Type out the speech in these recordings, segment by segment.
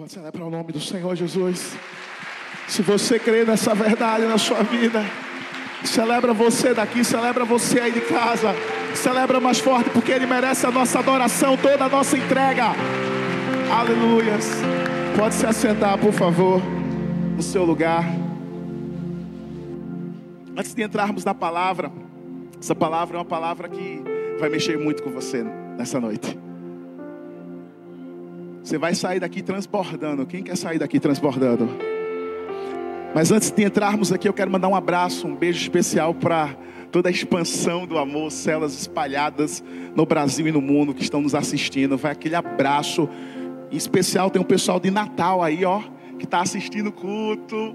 Pode celebrar o nome do Senhor Jesus. Se você crê nessa verdade na sua vida, celebra você daqui, celebra você aí de casa. Celebra mais forte, porque Ele merece a nossa adoração, toda a nossa entrega. Aleluias. Pode se assentar, por favor, no seu lugar. Antes de entrarmos na palavra, essa palavra é uma palavra que vai mexer muito com você nessa noite. Você vai sair daqui transbordando. Quem quer sair daqui transbordando? Mas antes de entrarmos aqui, eu quero mandar um abraço, um beijo especial para toda a expansão do amor, celas espalhadas no Brasil e no mundo que estão nos assistindo. Vai aquele abraço. Em especial tem um pessoal de Natal aí, ó, que está assistindo o culto.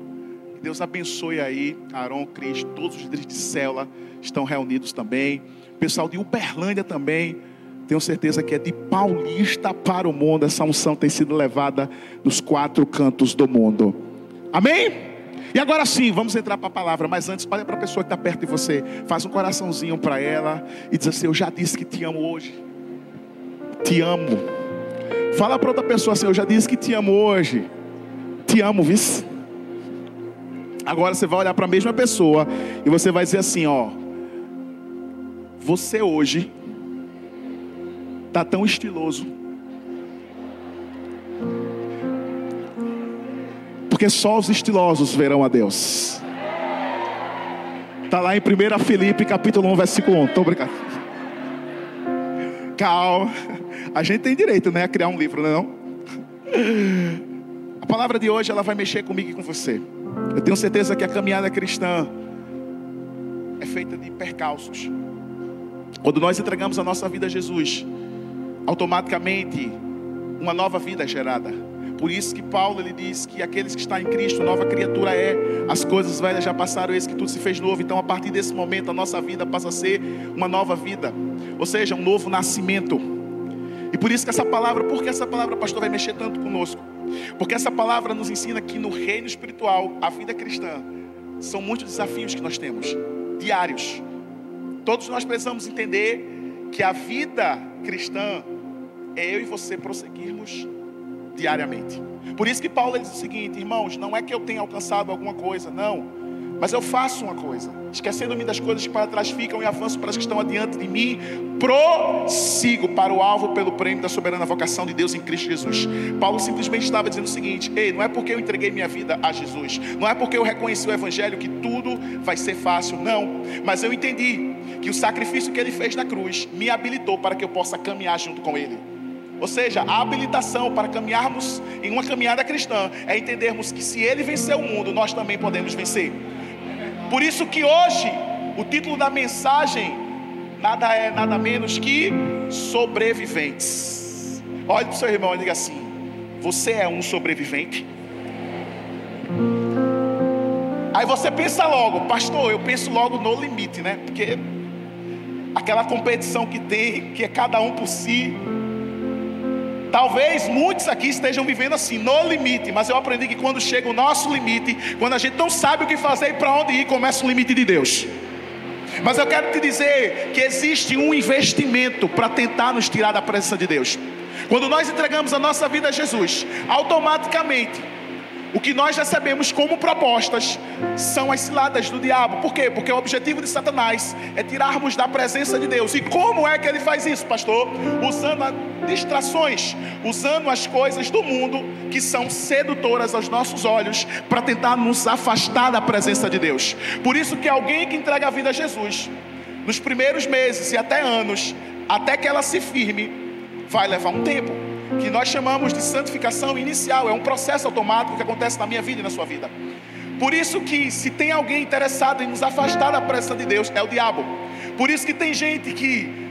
Deus abençoe aí, Aaron, Cris, todos os líderes de célula estão reunidos também. Pessoal de Uberlândia também. Tenho certeza que é de paulista para o mundo. Essa unção tem sido levada nos quatro cantos do mundo. Amém? E agora sim, vamos entrar para a palavra. Mas antes, olha para a pessoa que está perto de você. Faz um coraçãozinho para ela. E diz assim: Eu já disse que te amo hoje. Te amo. Fala para outra pessoa assim: Eu já disse que te amo hoje. Te amo, vice. Agora você vai olhar para a mesma pessoa. E você vai dizer assim: Ó. Você hoje está tão estiloso porque só os estilosos verão a Deus. Está lá em 1 Filipe capítulo 1, versículo 1. Estou brincando. Calma. A gente tem direito, né? A criar um livro, não é não? A palavra de hoje ela vai mexer comigo e com você. Eu tenho certeza que a caminhada cristã é feita de percalços. Quando nós entregamos a nossa vida a Jesus, automaticamente uma nova vida é gerada. Por isso que Paulo ele diz que aqueles que estão em Cristo, nova criatura é, as coisas velhas já passaram, eis que tudo se fez novo. Então, a partir desse momento, a nossa vida passa a ser uma nova vida, ou seja, um novo nascimento. E por isso que essa palavra, por que essa palavra, pastor, vai mexer tanto conosco? Porque essa palavra nos ensina que no reino espiritual, a vida cristã, são muitos desafios que nós temos, diários. Todos nós precisamos entender que a vida cristã é eu e você prosseguirmos diariamente. Por isso que Paulo diz o seguinte, irmãos, não é que eu tenha alcançado alguma coisa, não. Mas eu faço uma coisa, esquecendo-me das coisas que para trás ficam e avanço para as que estão adiante de mim, prossigo para o alvo pelo prêmio da soberana vocação de Deus em Cristo Jesus. Paulo simplesmente estava dizendo o seguinte: Ei, não é porque eu entreguei minha vida a Jesus, não é porque eu reconheci o Evangelho que tudo vai ser fácil, não. Mas eu entendi que o sacrifício que ele fez na cruz me habilitou para que eu possa caminhar junto com ele. Ou seja, a habilitação para caminharmos em uma caminhada cristã é entendermos que se ele venceu o mundo, nós também podemos vencer. Por isso que hoje o título da mensagem nada é nada menos que sobreviventes. Olhe para o seu irmão e diga assim: Você é um sobrevivente? Aí você pensa logo, pastor, eu penso logo no limite, né? Porque aquela competição que tem, que é cada um por si, Talvez muitos aqui estejam vivendo assim, no limite, mas eu aprendi que quando chega o nosso limite, quando a gente não sabe o que fazer e para onde ir, começa o limite de Deus. Mas eu quero te dizer que existe um investimento para tentar nos tirar da presença de Deus. Quando nós entregamos a nossa vida a Jesus, automaticamente o que nós recebemos como propostas são as ciladas do diabo. Por quê? Porque o objetivo de Satanás é tirarmos da presença de Deus. E como é que ele faz isso, pastor? Usando distrações, usando as coisas do mundo que são sedutoras aos nossos olhos para tentar nos afastar da presença de Deus. Por isso que alguém que entrega a vida a Jesus, nos primeiros meses e até anos, até que ela se firme, vai levar um tempo que nós chamamos de santificação inicial, é um processo automático que acontece na minha vida e na sua vida. Por isso que se tem alguém interessado em nos afastar da presença de Deus, é o diabo. Por isso que tem gente que,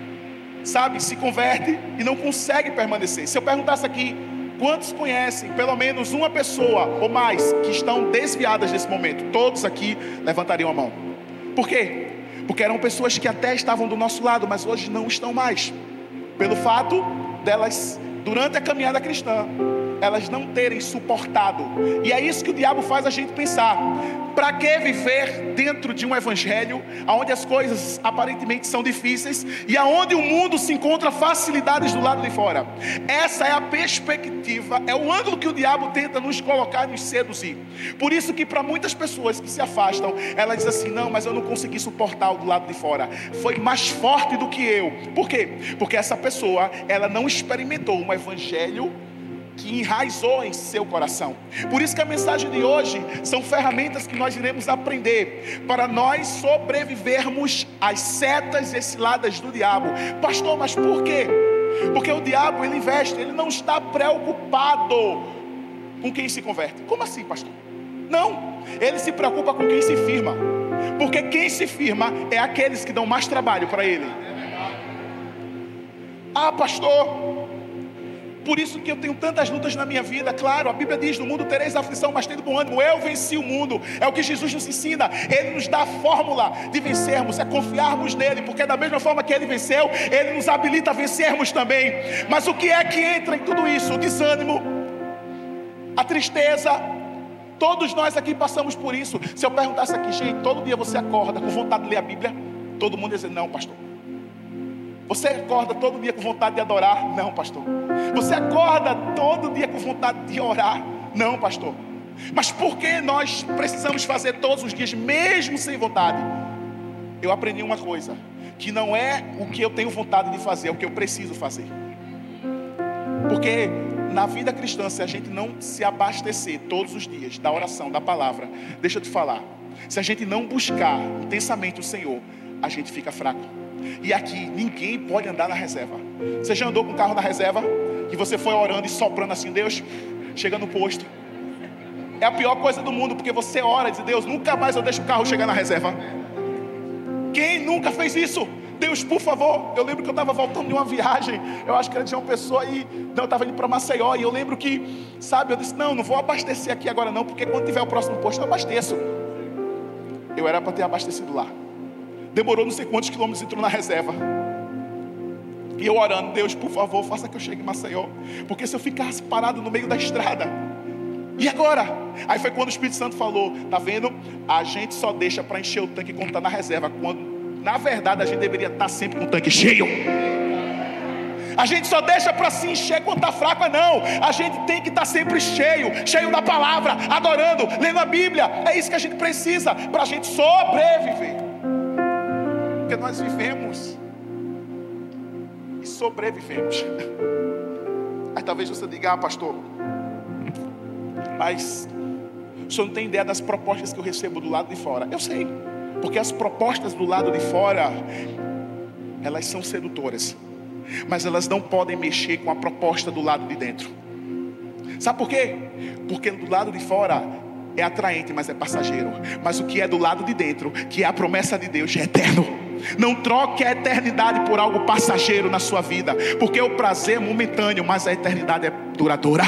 sabe, se converte e não consegue permanecer. Se eu perguntasse aqui, quantos conhecem pelo menos uma pessoa ou mais que estão desviadas nesse momento? Todos aqui levantariam a mão. Por quê? Porque eram pessoas que até estavam do nosso lado, mas hoje não estão mais. Pelo fato delas durante a caminhada cristã, elas não terem suportado. E é isso que o diabo faz a gente pensar. Para que viver dentro de um evangelho onde as coisas aparentemente são difíceis e aonde o mundo se encontra facilidades do lado de fora? Essa é a perspectiva, é o ângulo que o diabo tenta nos colocar e nos seduzir. Por isso que para muitas pessoas que se afastam, ela diz assim: "Não, mas eu não consegui suportar o do lado de fora. Foi mais forte do que eu". Por quê? Porque essa pessoa, ela não experimentou um evangelho que enraizou em seu coração. Por isso que a mensagem de hoje são ferramentas que nós iremos aprender para nós sobrevivermos às setas e ciladas do diabo. Pastor, mas por quê? Porque o diabo ele investe, ele não está preocupado com quem se converte. Como assim, pastor? Não, ele se preocupa com quem se firma. Porque quem se firma é aqueles que dão mais trabalho para ele. Ah, pastor, por isso que eu tenho tantas lutas na minha vida. Claro, a Bíblia diz: no mundo tereis aflição, mas tendo bom ânimo. Eu venci o mundo. É o que Jesus nos ensina. Ele nos dá a fórmula de vencermos, é confiarmos nele, porque da mesma forma que ele venceu, ele nos habilita a vencermos também. Mas o que é que entra em tudo isso? O desânimo, a tristeza. Todos nós aqui passamos por isso. Se eu perguntasse aqui, gente, todo dia você acorda com vontade de ler a Bíblia? Todo mundo ia dizer: não, pastor. Você acorda todo dia com vontade de adorar? Não, pastor. Você acorda todo dia com vontade de orar? Não, pastor. Mas por que nós precisamos fazer todos os dias, mesmo sem vontade? Eu aprendi uma coisa: que não é o que eu tenho vontade de fazer, é o que eu preciso fazer. Porque na vida cristã, se a gente não se abastecer todos os dias da oração, da palavra, deixa eu te falar, se a gente não buscar intensamente o Senhor, a gente fica fraco. E aqui ninguém pode andar na reserva. Você já andou com o carro na reserva? Que você foi orando e soprando assim, Deus, chega no posto. É a pior coisa do mundo, porque você ora e diz, Deus, nunca mais eu deixo o carro chegar na reserva. Quem nunca fez isso? Deus, por favor. Eu lembro que eu estava voltando de uma viagem, eu acho que era de uma pessoa e não, eu estava indo para Maceió. E eu lembro que, sabe, eu disse: Não, não vou abastecer aqui agora, não, porque quando tiver o próximo posto eu abasteço. Eu era para ter abastecido lá. Demorou não sei quantos quilômetros, entrou na reserva. E eu orando, Deus, por favor, faça que eu chegue em Maceió. Porque se eu ficasse parado no meio da estrada, e agora? Aí foi quando o Espírito Santo falou: tá vendo? A gente só deixa para encher o tanque quando está na reserva. Quando, na verdade, a gente deveria estar tá sempre com o tanque cheio. A gente só deixa para se encher quando está fraco, não. A gente tem que estar tá sempre cheio, cheio da palavra, adorando, lendo a Bíblia. É isso que a gente precisa para a gente sobreviver porque nós vivemos e sobrevivemos. Aí talvez você diga, ah, pastor, mas o senhor não tem ideia das propostas que eu recebo do lado de fora. Eu sei, porque as propostas do lado de fora, elas são sedutoras, mas elas não podem mexer com a proposta do lado de dentro. Sabe por quê? Porque do lado de fora é atraente, mas é passageiro. Mas o que é do lado de dentro, que é a promessa de Deus, é eterno. Não troque a eternidade por algo passageiro na sua vida, porque o prazer é momentâneo, mas a eternidade é duradoura.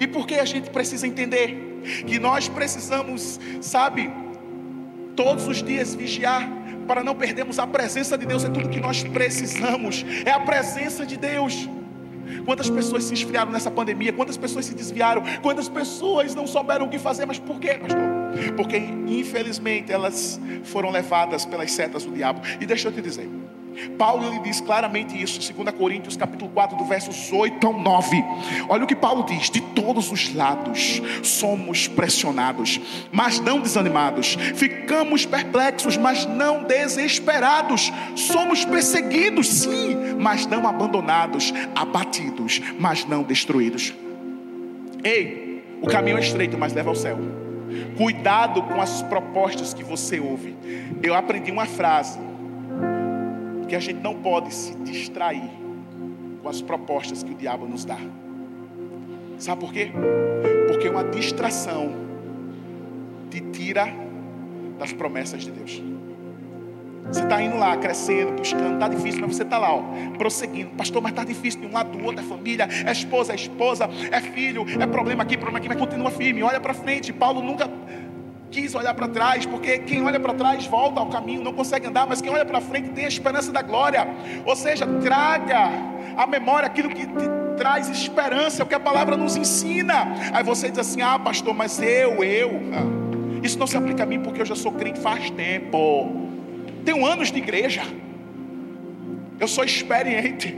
E por que a gente precisa entender que nós precisamos, sabe, todos os dias vigiar para não perdermos a presença de Deus, é tudo que nós precisamos, é a presença de Deus. Quantas pessoas se esfriaram nessa pandemia? Quantas pessoas se desviaram? Quantas pessoas não souberam o que fazer? Mas por quê, pastor? Porque infelizmente elas foram levadas pelas setas do diabo. E deixa eu te dizer, Paulo ele diz claramente isso em 2 Coríntios capítulo 4, do versos 8 ao 9. Olha o que Paulo diz: de todos os lados somos pressionados, mas não desanimados. Ficamos perplexos, mas não desesperados. Somos perseguidos, sim, mas não abandonados, abatidos, mas não destruídos. Ei, o caminho é estreito, mas leva ao céu. Cuidado com as propostas que você ouve. Eu aprendi uma frase que a gente não pode se distrair com as propostas que o diabo nos dá. Sabe por quê? Porque uma distração te tira das promessas de Deus. Você está indo lá, crescendo, buscando, está difícil, mas você está lá, ó, prosseguindo. Pastor, mas está difícil de um lado do outro, é família, é esposa, é esposa, é filho, é problema aqui, problema aqui, mas continua firme, olha para frente. Paulo nunca quis olhar para trás, porque quem olha para trás volta ao caminho, não consegue andar, mas quem olha para frente tem a esperança da glória. Ou seja, traga à memória aquilo que traz esperança, é o que a palavra nos ensina. Aí você diz assim: ah, pastor, mas eu, eu. Isso não se aplica a mim porque eu já sou crente faz tempo. Tenho anos de igreja. Eu sou experiente.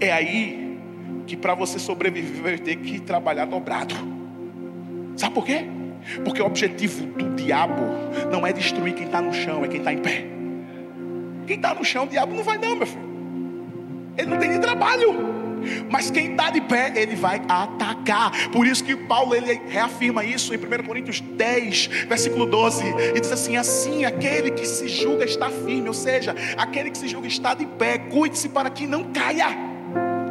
É aí que para você sobreviver vai ter que trabalhar dobrado. Sabe por quê? Porque o objetivo do diabo não é destruir quem está no chão, é quem está em pé. Quem está no chão, o diabo não vai não, meu filho. Ele não tem nem trabalho. Mas quem está de pé, ele vai atacar. Por isso que Paulo ele reafirma isso em 1 Coríntios 10, versículo 12. E diz assim: Assim, aquele que se julga está firme, ou seja, aquele que se julga está de pé, cuide-se para que não caia.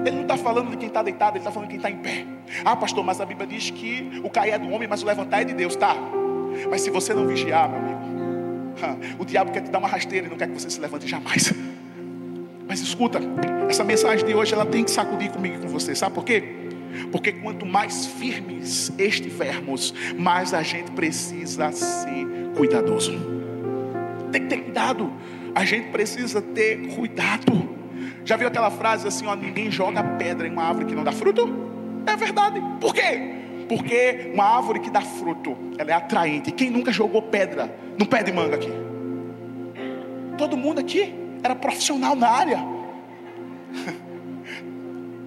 Ele não está falando de quem está deitado, ele está falando de quem está em pé. Ah, pastor, mas a Bíblia diz que o cair é do homem, mas o levantar é de Deus, tá? Mas se você não vigiar, meu amigo, o diabo quer te dar uma rasteira e não quer que você se levante jamais. Mas escuta, essa mensagem de hoje ela tem que sacudir comigo e com você, sabe por quê? Porque quanto mais firmes estivermos, mais a gente precisa ser cuidadoso. Tem que ter cuidado. A gente precisa ter cuidado. Já viu aquela frase assim, ó, ninguém joga pedra em uma árvore que não dá fruto? É verdade. Por quê? Porque uma árvore que dá fruto, ela é atraente. Quem nunca jogou pedra no pé de manga aqui? Todo mundo aqui era profissional na área.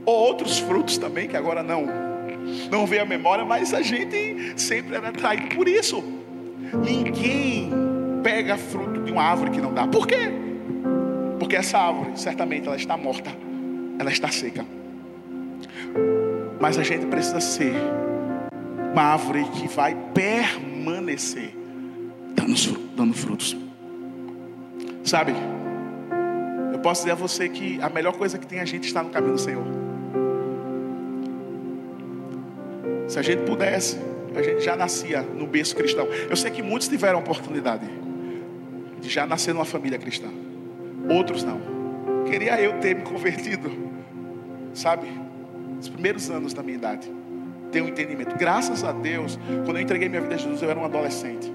Ou outros frutos também, que agora não não vem a memória, mas a gente sempre era atraído por isso. Ninguém pega fruto de uma árvore que não dá. Por quê? Porque essa árvore, certamente, ela está morta, ela está seca. Mas a gente precisa ser uma árvore que vai permanecer dando, frutos. Sabe? Eu posso dizer a você que a melhor coisa que tem é a gente estar no caminho do Senhor. Se a gente pudesse, a gente já nascia no berço cristão. Eu sei que muitos tiveram a oportunidade de já nascer numa família cristã. Outros não. Queria eu ter me convertido, sabe? Nos primeiros anos da minha idade. Ter um entendimento. Graças a Deus, quando eu entreguei minha vida a Jesus, eu era um adolescente.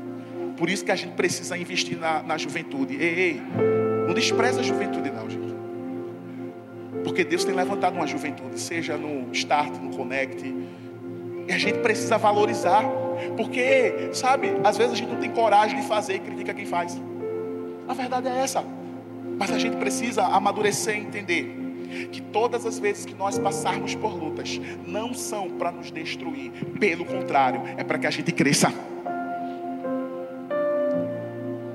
Por isso que a gente precisa investir na, na juventude. Ei, ei, não despreza a juventude, não, gente. Porque Deus tem levantado uma juventude, seja no Start, no Connect. E a gente precisa valorizar. Porque, sabe, às vezes a gente não tem coragem de fazer e critica quem faz. A verdade é essa. Mas a gente precisa amadurecer e entender que todas as vezes que nós passarmos por lutas, não são para nos destruir, pelo contrário, é para que a gente cresça.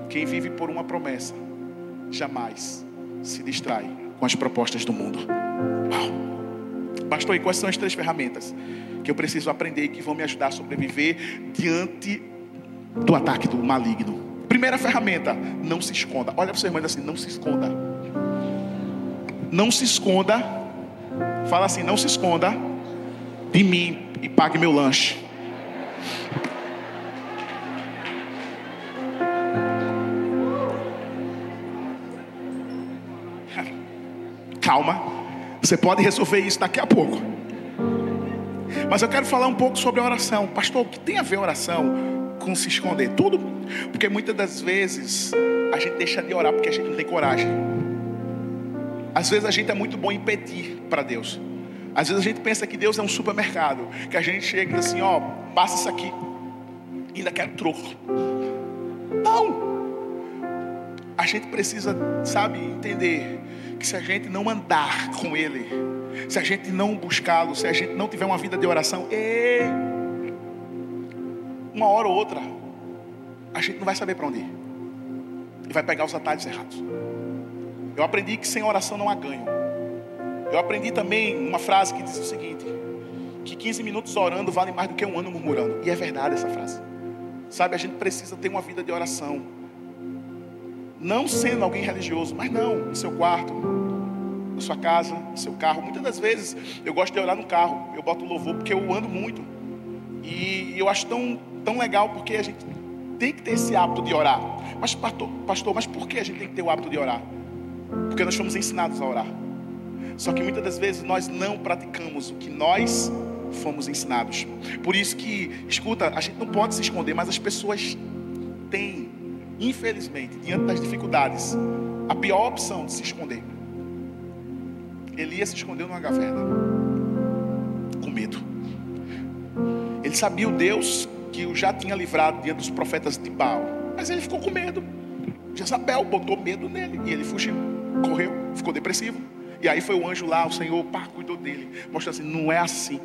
Quem vive por uma promessa, jamais se distrai com as propostas do mundo. Uau. Pastor, e quais são as três ferramentas que eu preciso aprender e que vão me ajudar a sobreviver diante do ataque do maligno? Primeira ferramenta, não se esconda. Olha para o seu irmão assim, não se esconda. Não se esconda. Fala assim, não se esconda de mim e pague meu lanche. Calma, você pode resolver isso daqui a pouco. Mas eu quero falar um pouco sobre a oração. Pastor, o que tem a ver oração com se esconder? Tudo. Porque muitas das vezes a gente deixa de orar porque a gente não tem coragem. Às vezes a gente é muito bom em pedir para Deus. Às vezes a gente pensa que Deus é um supermercado, que a gente chega assim, ó, passa isso aqui, ainda quer troco. Não. A gente precisa, sabe, entender que se a gente não andar com Ele, se a gente não buscá-lo, se a gente não tiver uma vida de oração, ei, uma hora ou outra, a gente não vai saber para onde ir. E vai pegar os atalhos errados. Eu aprendi que sem oração não há ganho. Eu aprendi também uma frase que diz o seguinte: que 15 minutos orando vale mais do que um ano murmurando. E é verdade essa frase. Sabe, a gente precisa ter uma vida de oração. Não sendo alguém religioso, mas não, no seu quarto, na sua casa, no seu carro. Muitas das vezes eu gosto de orar no carro. Eu boto louvor porque eu ando muito. E eu acho tão, tão legal porque a gente tem que ter esse hábito de orar. Mas, pastor, pastor, mas por que a gente tem que ter o hábito de orar? Porque nós fomos ensinados a orar. Só que muitas das vezes nós não praticamos o que nós fomos ensinados. Por isso que, escuta, a gente não pode se esconder, mas as pessoas têm, infelizmente, diante das dificuldades, a pior opção de se esconder. Elias se escondeu numa caverna, com medo. Ele sabia o Deus que o já tinha livrado diante dos profetas de Baal, mas ele ficou com medo. Jezabel botou medo nele e ele fugiu, correu, ficou depressivo. E aí foi o anjo lá, o Senhor, pá, cuidou dele, mostrou assim: não é assim.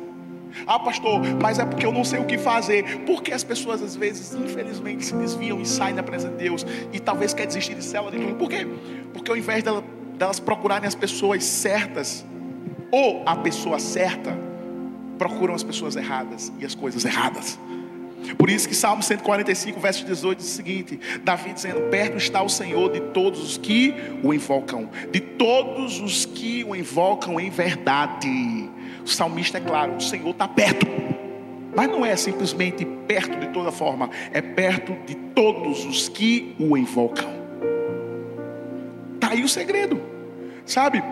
Ah, pastor, mas é porque eu não sei o que fazer. Porque as pessoas às vezes, infelizmente, se desviam e saem da presença de Deus e talvez quer desistir de célula de tudo. Por quê? Porque ao invés delas procurarem as pessoas certas ou a pessoa certa, procuram as pessoas erradas e as coisas erradas. Por isso que Salmo 145, verso 18 diz o seguinte: Davi dizendo: Perto está o Senhor de todos os que o invocam, de todos os que o invocam em verdade. O salmista é claro: o Senhor está perto, mas não é simplesmente perto de toda forma, é perto de todos os que o invocam. Está aí o segredo, sabe?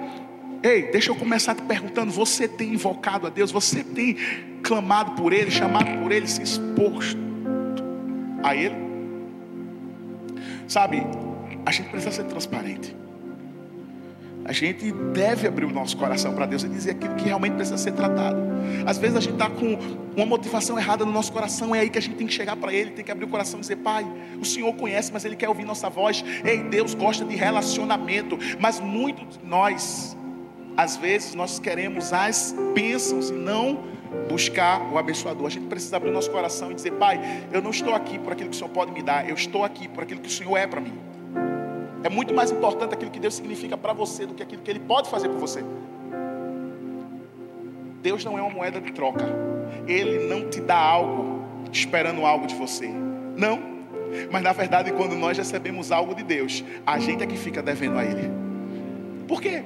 Ei, deixa eu começar te perguntando: você tem invocado a Deus? Você tem clamado por Ele, chamado por Ele, se exposto a Ele? Sabe, a gente precisa ser transparente. A gente deve abrir o nosso coração para Deus e dizer aquilo que realmente precisa ser tratado. Às vezes a gente está com uma motivação errada no nosso coração, é aí que a gente tem que chegar para Ele, tem que abrir o coração e dizer: Pai, o Senhor conhece, mas Ele quer ouvir nossa voz. Ei, Deus gosta de relacionamento, mas muitos de nós às vezes nós queremos as bênçãos e não buscar o abençoador. A gente precisa abrir o nosso coração e dizer: Pai, eu não estou aqui por aquilo que o Senhor pode me dar, eu estou aqui por aquilo que o Senhor é para mim. É muito mais importante aquilo que Deus significa para você do que aquilo que Ele pode fazer por você. Deus não é uma moeda de troca. Ele não te dá algo esperando algo de você. Não. Mas na verdade, quando nós recebemos algo de Deus, a gente é que fica devendo a Ele. Por quê?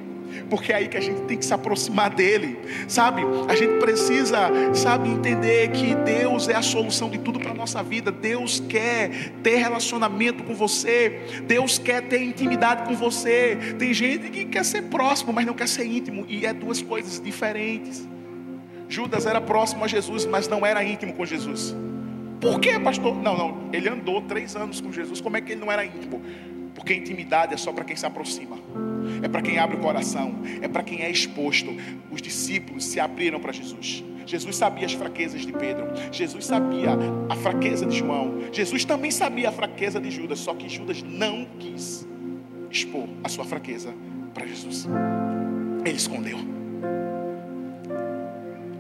Porque é aí que a gente tem que se aproximar dele, sabe? A gente precisa, sabe, entender que Deus é a solução de tudo para a nossa vida. Deus quer ter relacionamento com você, Deus quer ter intimidade com você. Tem gente que quer ser próximo, mas não quer ser íntimo, e é duas coisas diferentes. Judas era próximo a Jesus, mas não era íntimo com Jesus. Por quê, pastor? Não, não, ele andou três anos com Jesus, como é que ele não era íntimo? Porque intimidade é só para quem se aproxima é para quem abre o coração, é para quem é exposto. Os discípulos se abriram para Jesus. Jesus sabia as fraquezas de Pedro, Jesus sabia a fraqueza de João, Jesus também sabia a fraqueza de Judas, só que Judas não quis expor a sua fraqueza para Jesus. Ele escondeu.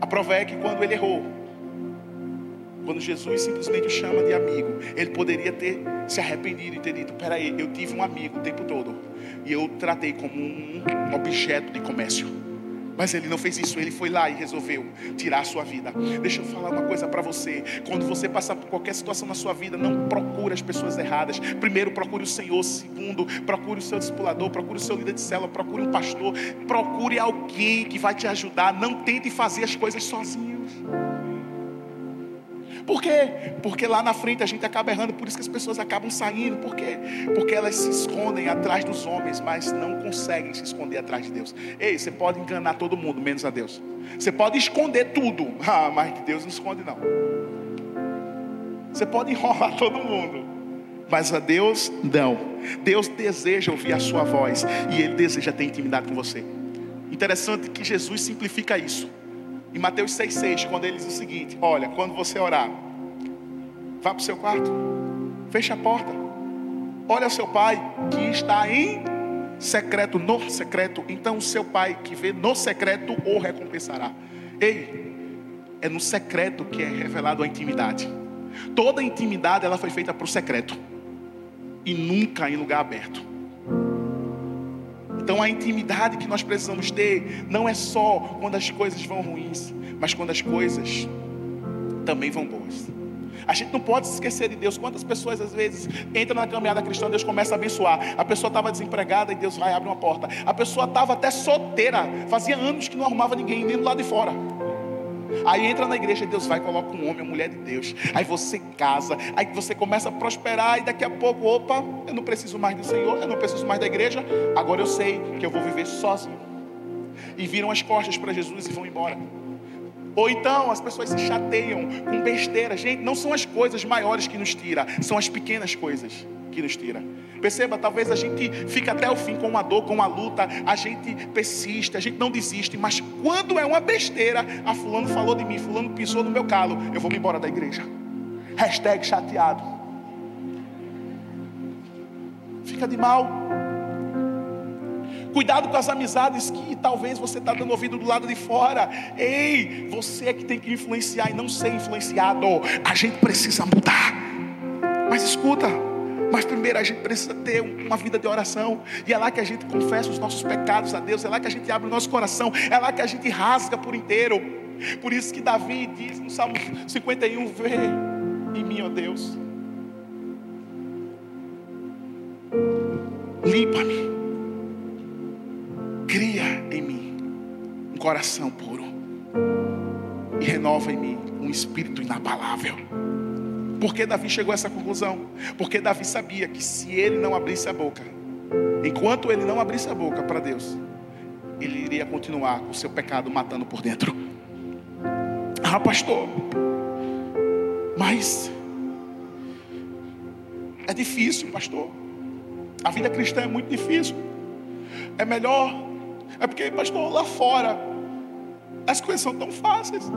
A prova é que quando ele errou, quando Jesus simplesmente o chama de amigo, ele poderia ter se arrependido e ter dito: Peraí, eu tive um amigo o tempo todo e eu tratei como um objeto de comércio. Mas ele não fez isso, ele foi lá e resolveu tirar a sua vida. Deixa eu falar uma coisa para você. Quando você passar por qualquer situação na sua vida, não procure as pessoas erradas. Primeiro, procure o Senhor. Segundo, procure o seu discipulador, procure o seu líder de célula, procure um pastor, procure alguém que vai te ajudar. Não tente fazer as coisas sozinho. Por quê? Porque lá na frente a gente acaba errando, por isso que as pessoas acabam saindo. Por quê? Porque elas se escondem atrás dos homens, mas não conseguem se esconder atrás de Deus. Ei, você pode enganar todo mundo, menos a Deus. Você pode esconder tudo, ah, mas Deus não esconde, não. Você pode enrolar todo mundo, mas a Deus não. Deus deseja ouvir a sua voz e Ele deseja ter intimidade com você. Interessante que Jesus simplifica isso. Em Mateus 6,6, quando ele diz o seguinte: Olha, quando você orar, vá para o seu quarto, feche a porta, olha o seu pai que está em secreto, no secreto, então o seu pai que vê no secreto o recompensará. Ei, é no secreto que é revelado a intimidade. Toda intimidade ela foi feita para o secreto e nunca em lugar aberto. Então a intimidade que nós precisamos ter não é só quando as coisas vão ruins, mas quando as coisas também vão boas. A gente não pode se esquecer de Deus. Quantas pessoas às vezes entram na caminhada cristã, Deus começa a abençoar. A pessoa estava desempregada e Deus vai abrir uma porta. A pessoa estava até solteira, fazia anos que não arrumava ninguém, nem do lado de fora. Aí entra na igreja, Deus vai, coloca um homem, uma mulher de Deus. Aí você casa, aí você começa a prosperar, e daqui a pouco, opa, eu não preciso mais do Senhor, eu não preciso mais da igreja, agora eu sei que eu vou viver sozinho. E viram as costas para Jesus e vão embora. Ou então as pessoas se chateiam com besteira. Gente, não são as coisas maiores que nos tiram, são as pequenas coisas que nos tira. Perceba, talvez a gente fique até o fim com uma dor, com uma luta, a gente persiste, a gente não desiste, mas quando é uma besteira, a ah, fulano falou de mim, fulano pisou no meu calo, eu vou me embora da igreja. Hashtag chateado. Fica de mal. Cuidado com as amizades que talvez você está dando ouvido do lado de fora. Ei, você é que tem que influenciar e não ser influenciado. A gente precisa mudar. Mas escuta, mas primeiro a gente precisa ter uma vida de oração. E é lá que a gente confessa os nossos pecados a Deus. É lá que a gente abre o nosso coração. É lá que a gente rasga por inteiro. Por isso que Davi diz no Salmo 51: Vê em mim, ó Deus. Limpa-me. Cria em mim um coração puro. E renova em mim um espírito inabalável. Por que Davi chegou a essa conclusão? Porque Davi sabia que se ele não abrisse a boca, enquanto ele não abrisse a boca para Deus, ele iria continuar com o seu pecado matando por dentro. Ah, pastor, mas é difícil, pastor. A vida cristã é muito difícil. É melhor, é porque, pastor, lá fora as coisas são tão fáceis.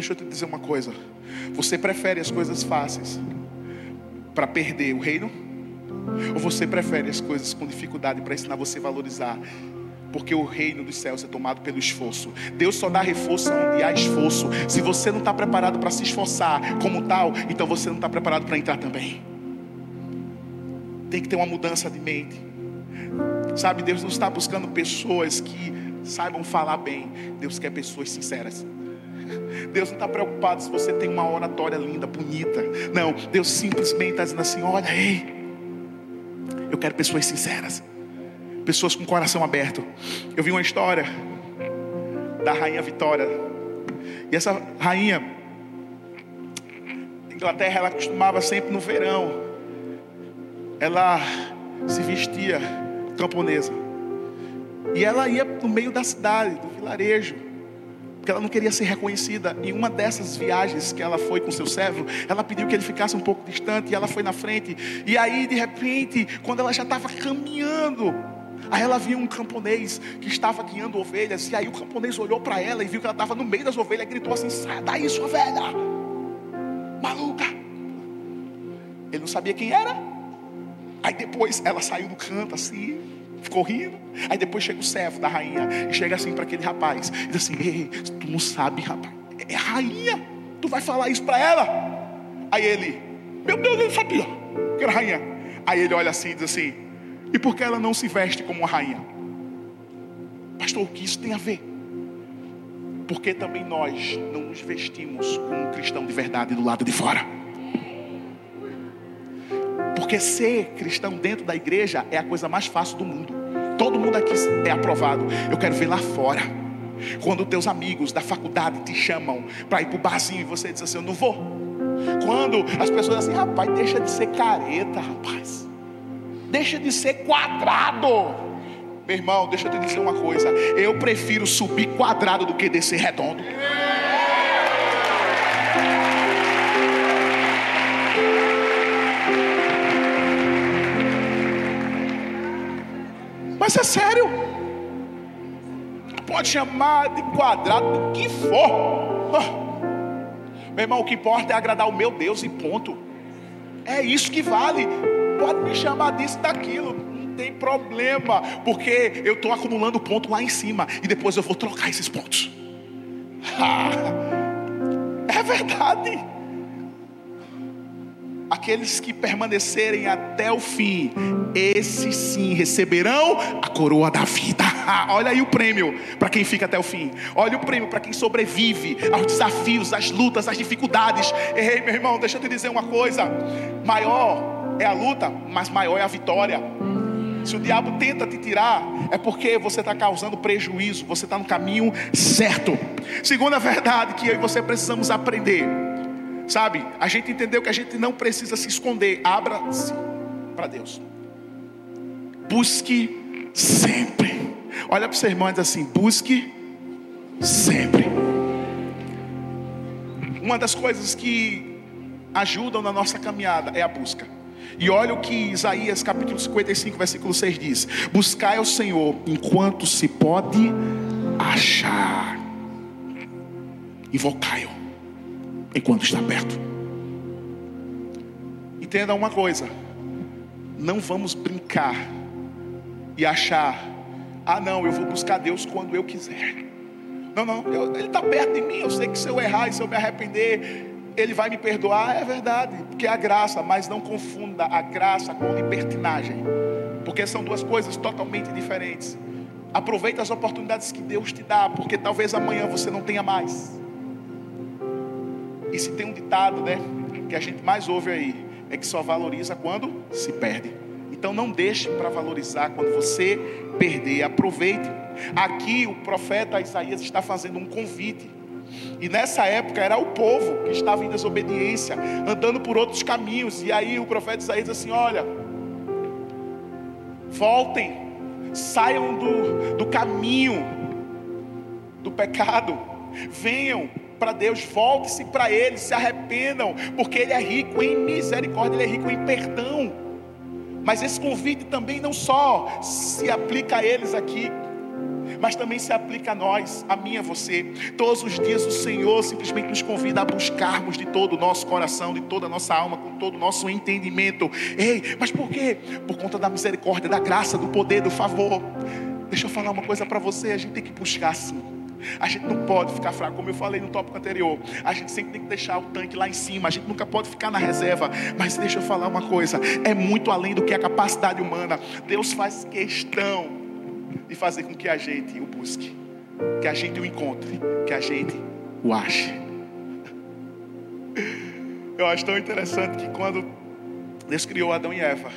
Deixa eu te dizer uma coisa. Você prefere as coisas fáceis para perder o reino? Ou você prefere as coisas com dificuldade para ensinar você a valorizar? Porque o reino dos céus é tomado pelo esforço. Deus só dá reforço onde há esforço. Se você não está preparado para se esforçar como tal, então você não está preparado para entrar também. Tem que ter uma mudança de mente. Sabe, Deus não está buscando pessoas que saibam falar bem. Deus quer pessoas sinceras. Deus não está preocupado se você tem uma oratória linda, bonita. Não, Deus simplesmente está dizendo assim: olha, ei, eu quero pessoas sinceras, pessoas com coração aberto. Eu vi uma história da rainha Vitória, e essa rainha, Inglaterra, ela costumava sempre no verão, ela se vestia camponesa, e ela ia no meio da cidade, do vilarejo porque ela não queria ser reconhecida. Em uma dessas viagens que ela foi com seu servo, ela pediu que ele ficasse um pouco distante e ela foi na frente. E aí, de repente, quando ela já estava caminhando, aí ela viu um camponês que estava guiando ovelhas. E aí o camponês olhou para ela e viu que ela estava no meio das ovelhas e gritou assim: Sai daí, sua velha, maluca. Ele não sabia quem era. Aí depois ela saiu do canto assim ficou rindo. Aí depois chega o servo da rainha e chega assim para aquele rapaz, e diz assim: Ei, tu não sabe, rapaz, é rainha, tu vai falar isso para ela? Aí ele, meu Deus, eu não sabia que era rainha. Aí ele olha assim e diz assim: E por que ela não se veste como uma rainha? Pastor, o que isso tem a ver? Porque também nós não nos vestimos como um cristão de verdade do lado de fora. Porque ser cristão dentro da igreja é a coisa mais fácil do mundo. Todo mundo aqui é aprovado. Eu quero ver lá fora. Quando teus amigos da faculdade te chamam para ir para o barzinho e você diz assim: Eu não vou. Quando as pessoas assim: Rapaz, deixa de ser careta, rapaz. Deixa de ser quadrado. Meu irmão, deixa eu te dizer uma coisa. Eu prefiro subir quadrado do que descer redondo. Mas é sério. Pode chamar de quadrado do que for. Ah. Meu irmão, o que importa é agradar o meu Deus e ponto. É isso que vale. Pode me chamar disso, daquilo. Não tem problema. Porque eu estou acumulando ponto lá em cima. E depois eu vou trocar esses pontos. Ah, é verdade. Aqueles que permanecerem até o fim, esses sim receberão a coroa da vida. Olha aí o prêmio para quem fica até o fim. Olha o prêmio para quem sobrevive aos desafios, às lutas, às dificuldades. Ei, meu irmão, deixa eu te dizer uma coisa: maior é a luta, mas maior é a vitória. Se o diabo tenta te tirar, é porque você está causando prejuízo, você está no caminho certo. Segunda verdade que eu e você precisamos aprender Sabe, a gente entendeu que a gente não precisa se esconder. Abra-se para Deus. Busque sempre. Olha para o seu irmão e diz assim: busque sempre. Uma das coisas que ajudam na nossa caminhada é a busca. E olha o que Isaías capítulo 55, versículo 6 diz: Buscai ao Senhor enquanto se pode achar. Invocai-o enquanto está perto. Entenda uma coisa: não vamos brincar e achar, ah, não, eu vou buscar Deus quando eu quiser. Não, não, eu, Ele está perto de mim. Eu sei que se eu errar e se eu me arrepender, Ele vai me perdoar. É verdade, porque é a graça, mas não confunda a graça com libertinagem, porque são duas coisas totalmente diferentes. Aproveita as oportunidades que Deus te dá, porque talvez amanhã você não tenha mais. E se tem um ditado, né, que a gente mais ouve aí, é que só valoriza quando se perde. Então não deixe para valorizar quando você perder. Aproveite. Aqui o profeta Isaías está fazendo um convite. E nessa época era o povo que estava em desobediência, andando por outros caminhos. E aí o profeta Isaías diz assim: Olha, voltem, saiam do, do caminho do pecado, venham para Deus, volte-se para Ele, se arrependam, porque Ele é rico em misericórdia, Ele é rico em perdão. Mas esse convite também não só se aplica a eles aqui, mas também se aplica a nós, a mim, a você. Todos os dias o Senhor simplesmente nos convida a buscarmos de todo o nosso coração, de toda a nossa alma, com todo o nosso entendimento. Ei, mas por quê? Por conta da misericórdia, da graça, do poder, do favor. Deixa eu falar uma coisa para você, a gente tem que buscar sim. A gente não pode ficar fraco, como eu falei no tópico anterior. A gente sempre tem que deixar o tanque lá em cima. A gente nunca pode ficar na reserva. Mas deixa eu falar uma coisa: é muito além do que a capacidade humana. Deus faz questão de fazer com que a gente o busque, que a gente o encontre, que a gente o ache. Eu acho tão interessante que quando Deus criou Adão e Eva,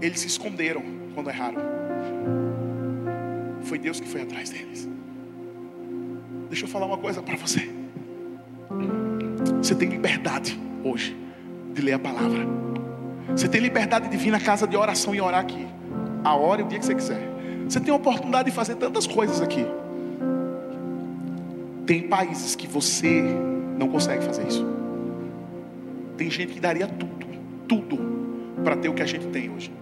eles se esconderam quando erraram. Foi Deus que foi atrás deles. Deixa eu falar uma coisa para você. Você tem liberdade hoje de ler a palavra. Você tem liberdade de vir na casa de oração e orar aqui. A hora e o dia que você quiser. Você tem a oportunidade de fazer tantas coisas aqui. Tem países que você não consegue fazer isso. Tem gente que daria tudo, tudo, para ter o que a gente tem hoje.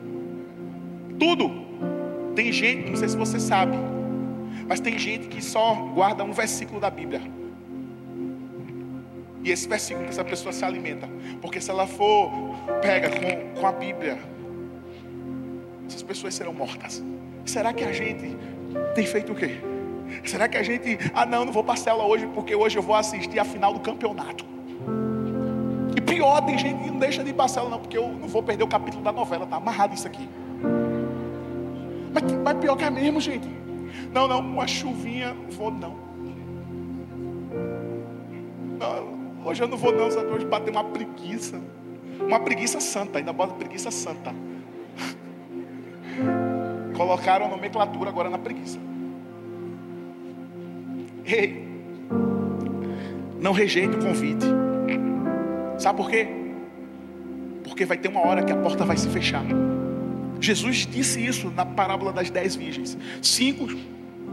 Tudo. Tem gente, não sei se você sabe, mas tem gente que só guarda um versículo da Bíblia. E esse versículo que essa pessoa se alimenta. Porque se ela for pega com, com a Bíblia, essas pessoas serão mortas. Será que a gente tem feito o quê? Será que a gente, ah não, não vou para a hoje porque hoje eu vou assistir a final do campeonato. E pior, tem gente que não deixa de ir para a célula não, porque eu não vou perder o capítulo da novela, tá amarrado isso aqui. Mas, mas pior que é mesmo, gente. Não, não, uma chuvinha, não vou não. não hoje eu não vou não, sabe? Hoje bateu uma preguiça. Uma preguiça santa, ainda bota preguiça santa. Colocaram a nomenclatura agora na preguiça. Ei, não rejeite o convite. Sabe por quê? Porque vai ter uma hora que a porta vai se fechar. Jesus disse isso na parábola das dez virgens. Cinco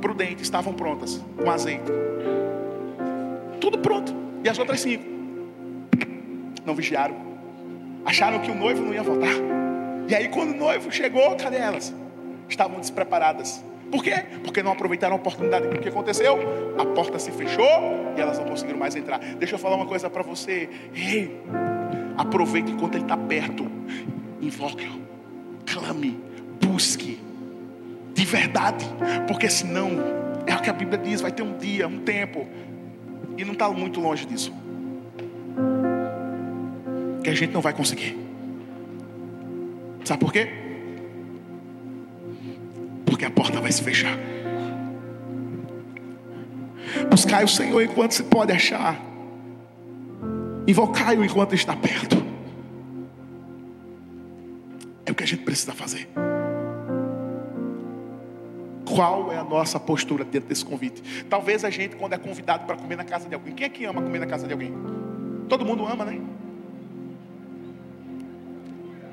prudentes estavam prontas com azeite. Tudo pronto. E as outras cinco não vigiaram. Acharam que o noivo não ia voltar. E aí, quando o noivo chegou, cadê elas? Estavam despreparadas. Por quê? Porque não aproveitaram a oportunidade. O que aconteceu? A porta se fechou e elas não conseguiram mais entrar. Deixa eu falar uma coisa para você. Ei, aproveite enquanto ele está perto. Invoque-o clame, busque de verdade, porque senão é o que a Bíblia diz: vai ter um dia, um tempo, e não está muito longe disso, que a gente não vai conseguir. Sabe por quê? Porque a porta vai se fechar. Buscai o Senhor enquanto se pode achar. Invocai-o enquanto está perto. Que a gente precisa fazer. Qual é a nossa postura dentro desse convite? Talvez a gente, quando é convidado para comer na casa de alguém, quem é que ama comer na casa de alguém? Todo mundo ama, né?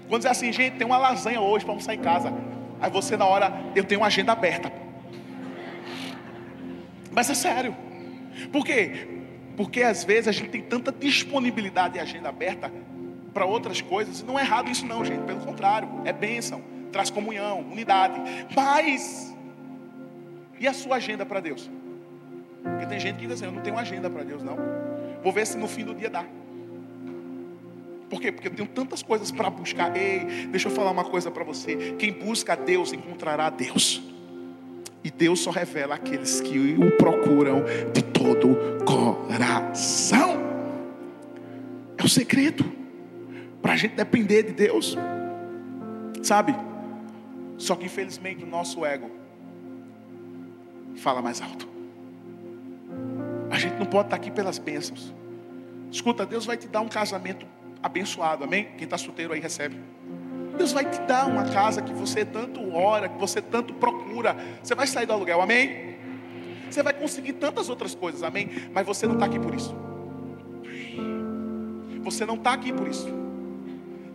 Quando diz assim, gente, tem uma lasanha hoje para almoçar em casa. Aí você, na hora, eu tenho uma agenda aberta. Mas é sério. Por quê? Porque às vezes a gente tem tanta disponibilidade e agenda aberta para outras coisas. Não é errado isso, não, gente. Pelo contrário, é bênção, traz comunhão, unidade. Mas, e a sua agenda para Deus? Porque tem gente que diz assim: Eu não tenho agenda para Deus, não. Vou ver se no fim do dia dá. Por quê? Porque eu tenho tantas coisas para buscar. Ei, deixa eu falar uma coisa para você. Quem busca a Deus encontrará a Deus. E Deus só revela aqueles que o procuram de todo coração. É o segredo para a gente depender de Deus, sabe? Só que infelizmente o nosso ego fala mais alto. A gente não pode estar aqui pelas bênçãos. Escuta, Deus vai te dar um casamento abençoado, amém? Quem está solteiro aí recebe. Deus vai te dar uma casa que você tanto ora, que você tanto procura. Você vai sair do aluguel, amém? Você vai conseguir tantas outras coisas, amém? Mas você não está aqui por isso. Você não está aqui por isso.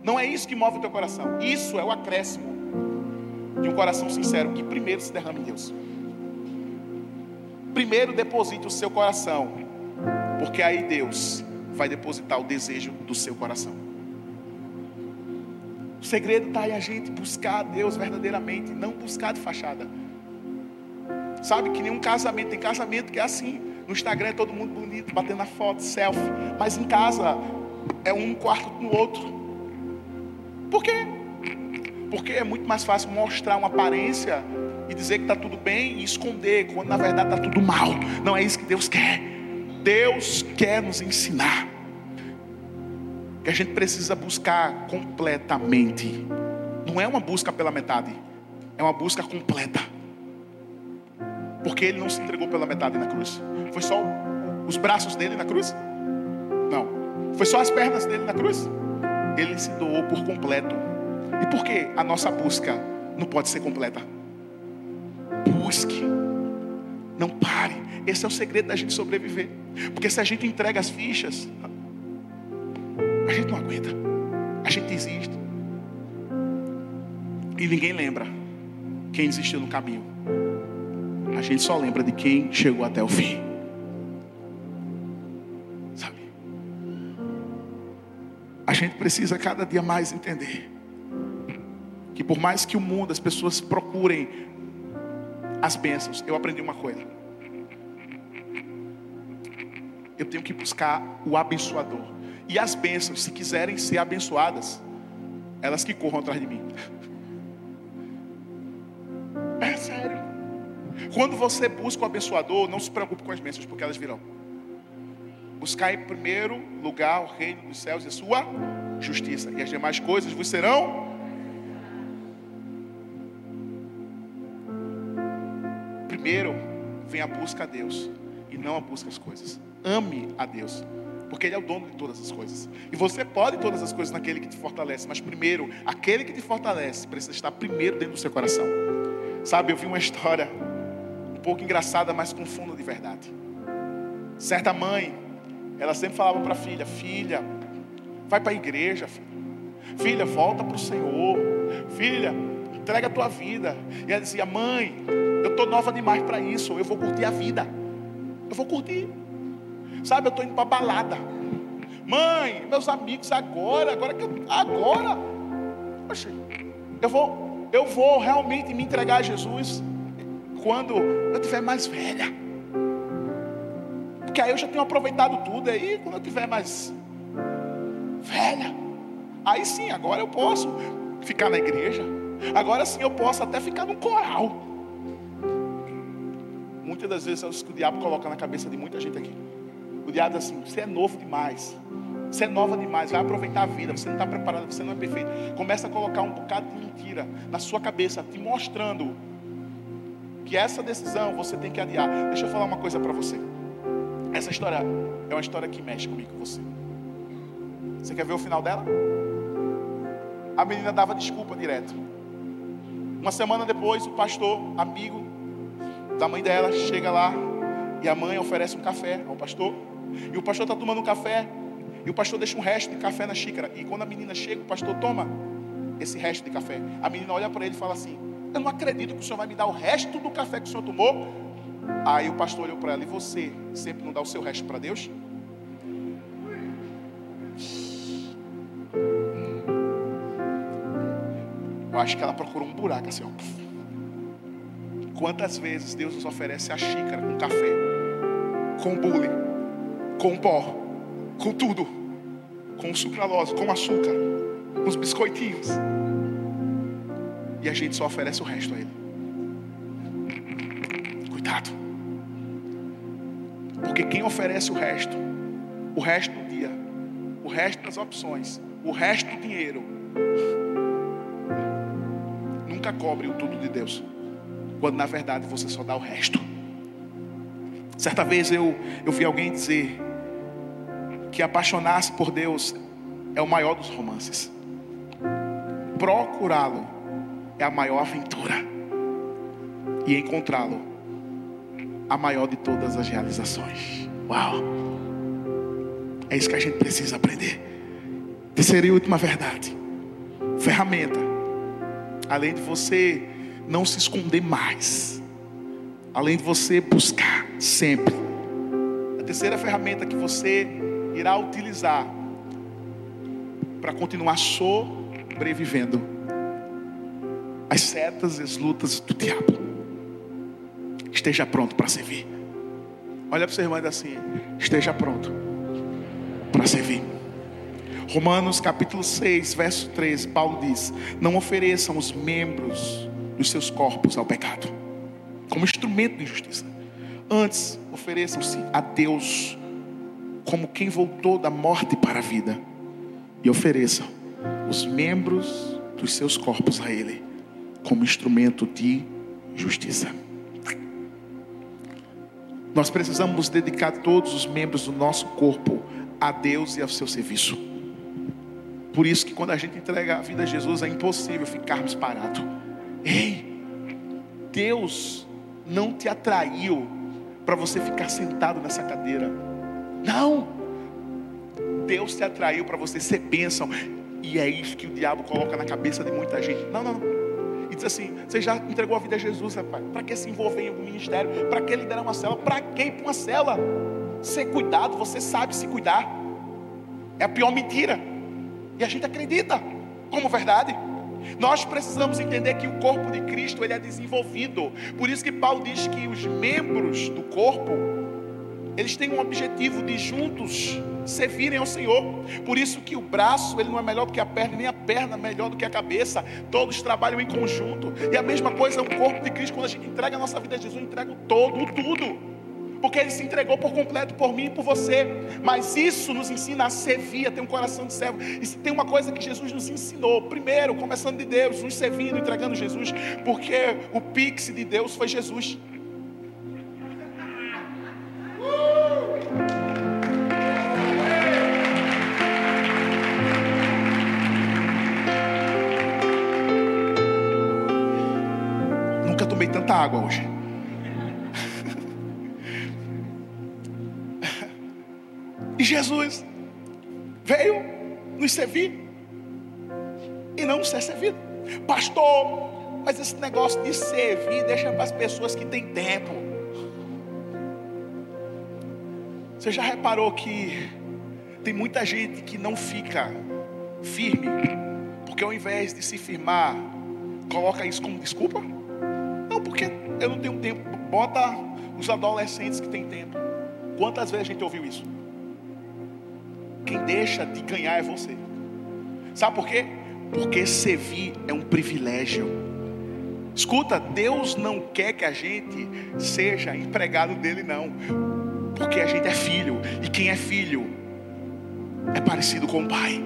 Não é isso que move o teu coração. Isso é o acréscimo de um coração sincero que primeiro se derrama em Deus. Primeiro deposite o seu coração, porque aí Deus vai depositar o desejo do seu coração. O segredo está aí a gente buscar a Deus verdadeiramente, não buscar de fachada. Sabe que nenhum casamento, tem casamento que é assim. No Instagram é todo mundo bonito, batendo a foto, selfie. Mas em casa é um quarto no outro. Por quê? Porque é muito mais fácil mostrar uma aparência e dizer que está tudo bem e esconder, quando na verdade está tudo mal. Não é isso que Deus quer. Deus quer nos ensinar que a gente precisa buscar completamente. Não é uma busca pela metade, é uma busca completa. Porque ele não se entregou pela metade na cruz. Foi só os braços dele na cruz? Não. Foi só as pernas dele na cruz? Ele se doou por completo. E por que a nossa busca não pode ser completa? Busque. Não pare. Esse é o segredo da gente sobreviver. Porque se a gente entrega as fichas, a gente não aguenta. A gente desiste. E ninguém lembra quem desistiu no caminho. A gente só lembra de quem chegou até o fim. A gente precisa cada dia mais entender que por mais que o mundo, as pessoas procurem as bênçãos, eu aprendi uma coisa. Eu tenho que buscar o abençoador. E as bênçãos, se quiserem ser abençoadas, elas que corram atrás de mim. É sério. Quando você busca o abençoador, não se preocupe com as bênçãos, porque elas virão. Buscar em primeiro lugar o reino dos céus e a sua justiça, e as demais coisas vos serão. Primeiro vem a busca a Deus e não a busca as coisas. Ame a Deus. Porque Ele é o dono de todas as coisas. E você pode todas as coisas naquele que te fortalece. Mas primeiro, aquele que te fortalece precisa estar primeiro dentro do seu coração. Sabe, eu vi uma história um pouco engraçada, mas com fundo de verdade. Certa mãe, ela sempre falava para a filha: Filha, vai para a igreja, filha. Filha, volta para o Senhor. Filha, entrega a tua vida. E ela dizia: Mãe, eu estou nova demais para isso. Eu vou curtir a vida. Eu vou curtir. Sabe, eu estou indo para balada. Mãe, meus amigos, agora, agora que eu, agora. Poxa, eu vou, eu vou realmente me entregar a Jesus quando eu tiver mais velha. Porque aí eu já tenho aproveitado tudo aí, quando eu tiver mais velha, aí sim, agora eu posso ficar na igreja. Agora sim eu posso até ficar no coral. Muitas das vezes é isso que o diabo coloca na cabeça de muita gente aqui. O diabo diz assim: você é novo demais. Você é nova demais, vai aproveitar a vida. Você não está preparado, você não é perfeito. Começa a colocar um bocado de mentira na sua cabeça, te mostrando que essa decisão você tem que adiar. Deixa eu falar uma coisa para você. Essa história é uma história que mexe comigo, com você. Você quer ver o final dela? A menina dava desculpa direto. Uma semana depois, o pastor, amigo da mãe dela, chega lá e a mãe oferece um café ao pastor. E o pastor está tomando um café. E o pastor deixa um resto de café na xícara. E quando a menina chega, o pastor toma esse resto de café. A menina olha para ele e fala assim: Eu não acredito que o senhor vai me dar o resto do café que o senhor tomou. Aí o pastor olhou para ela: E você sempre não dá o seu resto para Deus? Eu acho que ela procurou um buraco assim, ó. Quantas vezes Deus nos oferece a xícara com café, com bule, com pó, com tudo, com sucralose, com açúcar, com os biscoitinhos, e a gente só oferece o resto a Ele. Cuidado. Porque quem oferece o resto, o resto do dia, o resto das opções, o resto do dinheiro, nunca cobre o tudo de Deus. Quando na verdade você só dá o resto. Certa vez eu, eu vi alguém dizer que apaixonar-se por Deus é o maior dos romances. Procurá-lo é a maior aventura. E encontrá-lo, a maior de todas as realizações. Uau! É isso que a gente precisa aprender. Terceira e última verdade. Ferramenta. Além de você não se esconder mais. Além de você buscar sempre. A terceira ferramenta que você irá utilizar para continuar sobrevivendo as setas e as lutas do diabo. Esteja pronto para servir. Olha para o seu irmão e diz assim: esteja pronto para servir. Romanos capítulo 6, verso 13, Paulo diz: Não ofereçam os membros dos seus corpos ao pecado, como instrumento de justiça. Antes, ofereçam-se a Deus como quem voltou da morte para a vida, e ofereçam os membros dos seus corpos a Ele, como instrumento de justiça. Nós precisamos dedicar todos os membros do nosso corpo a Deus e ao seu serviço. Por isso que quando a gente entrega a vida a Jesus é impossível ficarmos parados. Ei, Deus não te atraiu para você ficar sentado nessa cadeira. Não. Deus te atraiu para você ser bênção. E é isso que o diabo coloca na cabeça de muita gente. Não, não, não. E diz assim: você já entregou a vida a Jesus, rapaz. Para que se envolver em algum ministério? Para que liderar uma cela? Para que ir para uma cela? Ser cuidado, você sabe se cuidar. É a pior mentira. E a gente acredita como verdade. Nós precisamos entender que o corpo de Cristo ele é desenvolvido. Por isso que Paulo diz que os membros do corpo eles têm um objetivo de juntos servirem ao Senhor. Por isso que o braço ele não é melhor do que a perna, nem a perna é melhor do que a cabeça. Todos trabalham em conjunto. E a mesma coisa é o corpo de Cristo. Quando a gente entrega a nossa vida a Jesus, entrega o todo, o tudo. Porque Ele se entregou por completo por mim e por você. Mas isso nos ensina a servir, a ter um coração de servo. E se tem uma coisa que Jesus nos ensinou, primeiro, começando de Deus, nos servindo, entregando Jesus, porque o pix de Deus foi Jesus. Tanta água hoje. E Jesus veio nos servir e não ser servido. Pastor, mas esse negócio de servir deixa para as pessoas que têm tempo. Você já reparou que tem muita gente que não fica firme, porque ao invés de se firmar, coloca isso como desculpa? Porque eu não tenho tempo. Bota os adolescentes que têm tempo. Quantas vezes a gente ouviu isso? Quem deixa de ganhar é você. Sabe por quê? Porque servir é um privilégio. Escuta, Deus não quer que a gente seja empregado dele, não. Porque a gente é filho. E quem é filho é parecido com o pai.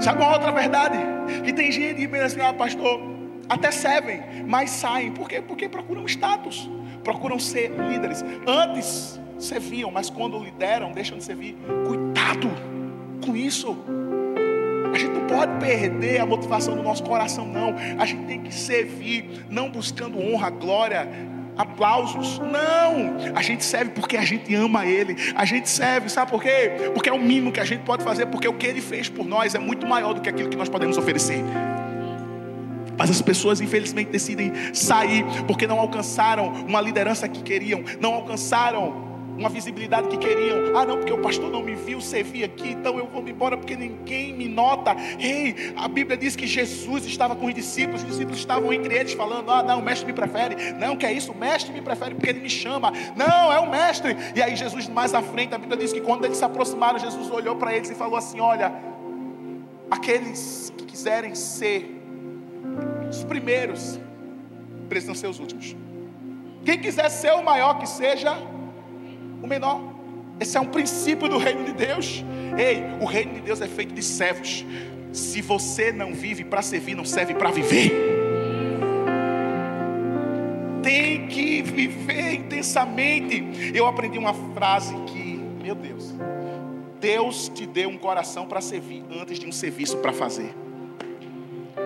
Sabe uma outra verdade? Que tem gente que pensa assim, ah, pastor, até servem, mas saem. Por quê? Porque procuram status, procuram ser líderes. Antes serviam, mas quando lideram, deixam de servir. Cuidado com isso. A gente não pode perder a motivação do nosso coração, não. A gente tem que servir, não buscando honra, glória, aplausos. Não! A gente serve porque a gente ama Ele. A gente serve, sabe por quê? Porque é o mínimo que a gente pode fazer, porque o que Ele fez por nós é muito maior do que aquilo que nós podemos oferecer. Mas as pessoas, infelizmente, decidem sair porque não alcançaram uma liderança que queriam, não alcançaram uma visibilidade que queriam. Ah, não, porque o pastor não me viu servir aqui, então eu vou me embora porque ninguém me nota. Ei, a Bíblia diz que Jesus estava com os discípulos, os discípulos estavam entre eles falando: Ah, não, o mestre me prefere. Não, que é isso? O mestre me prefere porque ele me chama. Não, é o mestre. E aí, Jesus, mais à frente, a Bíblia diz que quando eles se aproximaram, Jesus olhou para eles e falou assim: Olha, aqueles que quiserem ser os primeiros precisam ser os últimos. Quem quiser ser o maior, que seja o menor. Esse é um princípio do reino de Deus. Ei, o reino de Deus é feito de servos. Se você não vive para servir, não serve para viver. Tem que viver intensamente. Eu aprendi uma frase que, meu Deus, Deus te deu um coração para servir antes de um serviço para fazer.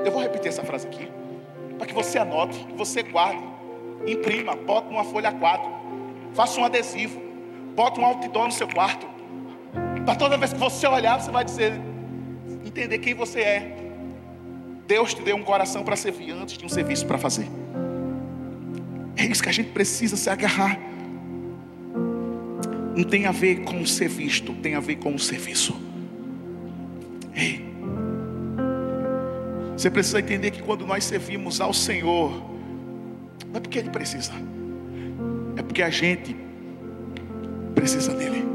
Eu vou repetir essa frase aqui, para que você anote, que você guarde, imprima, bota numa folha 4, faça um adesivo, bota um outdoor no seu quarto. Para toda vez que você olhar, você vai dizer, entender quem você é. Deus te deu um coração para servir antes de um serviço para fazer. É isso que a gente precisa se agarrar. Não tem a ver com ser visto, tem a ver com o serviço. Ei, você precisa entender que quando nós servimos ao Senhor, não é porque Ele precisa, é porque a gente precisa dele.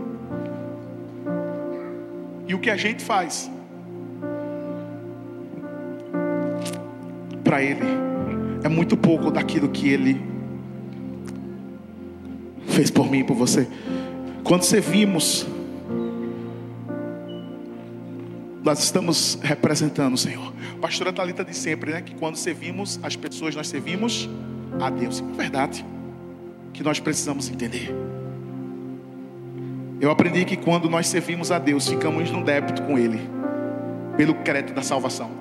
E o que a gente faz para Ele é muito pouco daquilo que Ele fez por mim e por você. Quando servimos, nós estamos representando Senhor. Pastora Talita diz sempre, né, que quando servimos as pessoas, nós servimos a Deus. É verdade que nós precisamos entender. Eu aprendi que quando nós servimos a Deus, ficamos no débito com Ele, pelo crédito da salvação.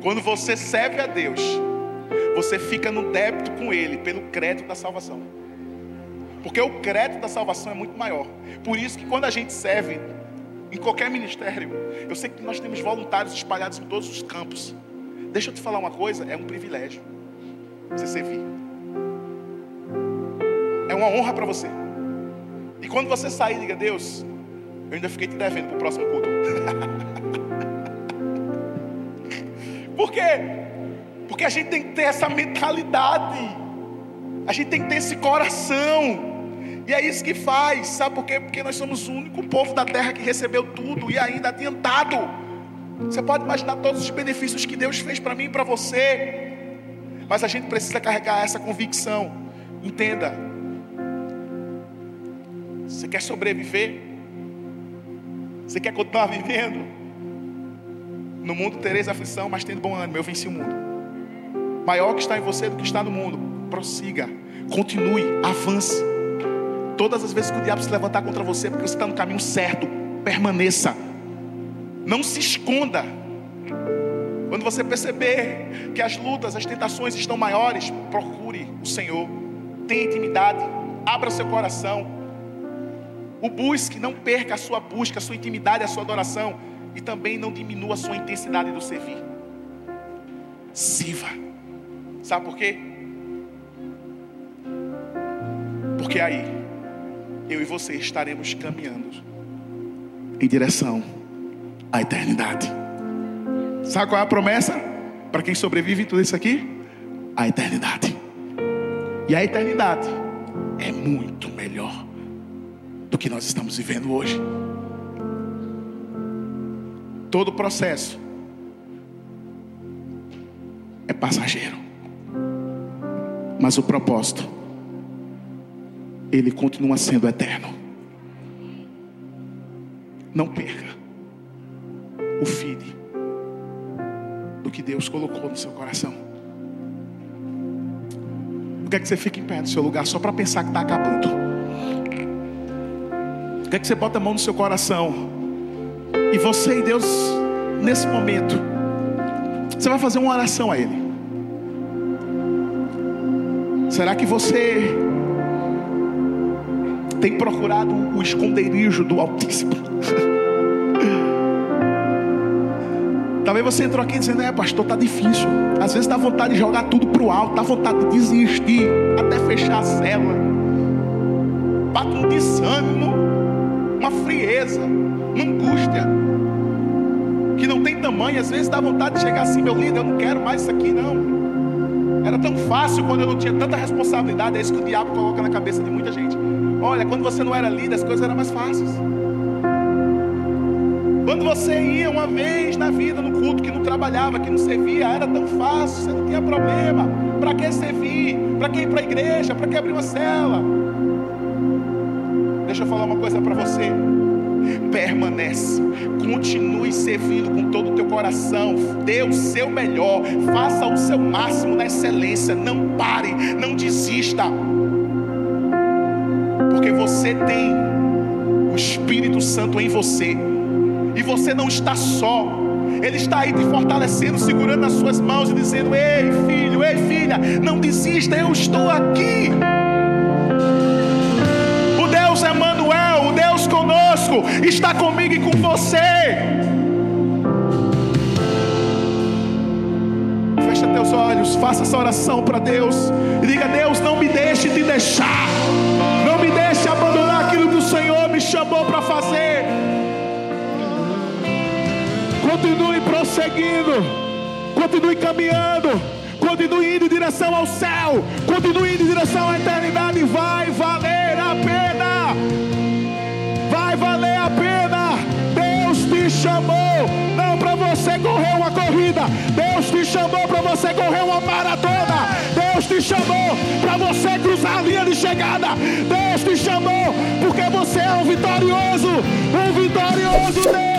Quando você serve a Deus, você fica no débito com Ele, pelo crédito da salvação. Porque o crédito da salvação é muito maior. Por isso que quando a gente serve em qualquer ministério, eu sei que nós temos voluntários espalhados em todos os campos. Deixa eu te falar uma coisa, é um privilégio você servir. É uma honra para você. E quando você sair, diga, Deus, eu ainda fiquei te devendo para o próximo culto. Por quê? Porque a gente tem que ter essa mentalidade. A gente tem que ter esse coração. E é isso que faz, sabe por quê? Porque nós somos o único povo da terra que recebeu tudo e ainda adiantado. Você pode imaginar todos os benefícios que Deus fez para mim e para você. Mas a gente precisa carregar essa convicção. Entenda, você quer sobreviver? Você quer continuar vivendo? No mundo tereis aflição, mas tendo bom ânimo. Eu venci o mundo. Maior que está em você do que está no mundo. Prossiga, continue, avance. Todas as vezes que o diabo se levantar contra você, porque você está no caminho certo, permaneça. Não se esconda. Quando você perceber que as lutas, as tentações estão maiores, procure o Senhor. Tenha intimidade. Abra seu coração o busque, não perca a sua busca, a sua intimidade, a sua adoração. E também não diminua a sua intensidade do servir. Sirva. Sabe por quê? Porque aí, eu e você estaremos caminhando em direção à eternidade. Sabe qual é a promessa? Para quem sobrevive tudo isso aqui? A eternidade. E a eternidade é muito melhor do que nós estamos vivendo hoje. Todo o processo é passageiro, mas o propósito, ele continua sendo eterno. Não perca o feed do que Deus colocou no seu coração. Por que, é que você fica em pé do seu lugar só para pensar que está acabando? Quer que você bota a mão no seu coração. E você e Deus, nesse momento, você vai fazer uma oração a Ele. Será que você tem procurado o esconderijo do Altíssimo? Talvez você entrou aqui dizendo, é pastor, tá difícil. Às vezes dá vontade de jogar tudo para o alto, dá vontade de desistir, até fechar a célula. bate um desânimo, uma frieza, uma angústia, que não tem tamanho, às vezes dá vontade de chegar assim, meu líder, eu não quero mais isso aqui, não. Era tão fácil quando eu não tinha tanta responsabilidade, é isso que o diabo coloca na cabeça de muita gente. Olha, quando você não era líder, as coisas eram mais fáceis. Quando você ia uma vez na vida, no culto, que não trabalhava, que não servia, era tão fácil, você não tinha problema. Para que servir? Para que ir para a igreja? Para que abrir uma cela? Deixa eu falar uma coisa para você. Permanece, continue servindo com todo o teu coração, dê o seu melhor, faça o seu máximo na excelência, não pare, não desista, você tem o Espírito Santo em você e você não está só. Ele está aí te fortalecendo, segurando nas suas mãos e dizendo: Ei, filho, ei, filha, não desista, eu estou aqui. O Deus Emmanuel, o Deus conosco, está comigo e com você. Fecha teus olhos, faça essa oração para Deus e diga: Deus, não me deixe te deixar, me deixe abandonar aquilo que o Senhor me chamou para fazer. Continue prosseguindo. Continue caminhando. Continue indo em direção ao céu. Continue indo em direção à eternidade. Vai valer chamou para você cruzar a linha de chegada. Deus te chamou porque você é um vitorioso. Um vitorioso